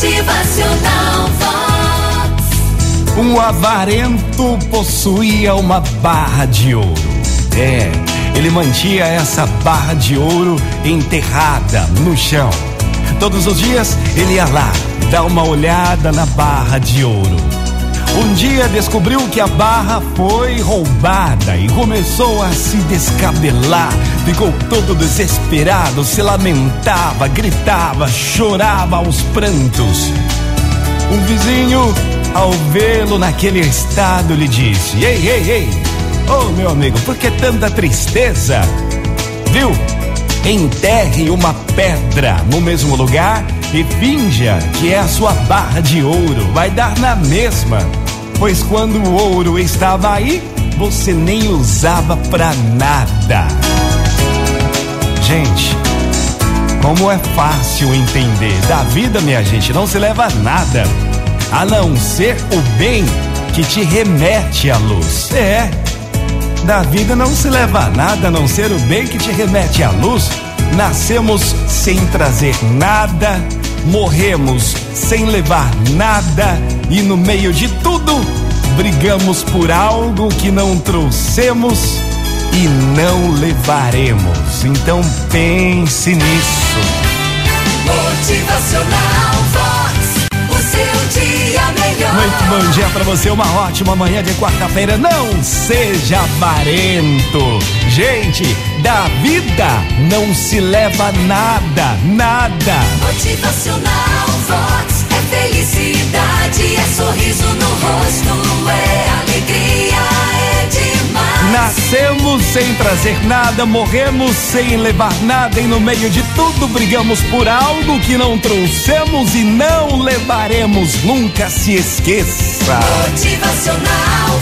Motivacional Vox. Um avarento possuía uma barra de ouro. É, ele mantinha essa barra de ouro enterrada no chão. Todos os dias ele ia lá dar uma olhada na barra de ouro. Um dia descobriu que a barra foi roubada e começou a se descabelar. Ficou todo desesperado, se lamentava, gritava, chorava aos prantos. Um vizinho, ao vê-lo naquele estado, lhe disse: Ei, ei, ei, ô oh, meu amigo, por que tanta tristeza? Viu? Enterre uma pedra no mesmo lugar e finja que é a sua barra de ouro. Vai dar na mesma. Pois quando o ouro estava aí, você nem usava pra nada. Gente, como é fácil entender. Da vida, minha gente, não se leva a nada a não ser o bem que te remete à luz. É. Da vida não se leva a nada a não ser o bem que te remete à luz. Nascemos sem trazer nada, morremos sem levar nada e no meio de tudo brigamos por algo que não trouxemos e não levaremos. Então pense nisso. Motivacional Vox. O seu dia melhor. Muito bom dia para você, uma ótima manhã de quarta-feira. Não seja avarento. Gente, da vida não se leva nada, nada. Motivacional Vox. É felicidade, é sorriso no rosto, é alegria, é demais. Nascemos sem trazer nada, morremos sem levar nada, e no meio de tudo brigamos por algo que não trouxemos e não levaremos. Nunca se esqueça. Motivacional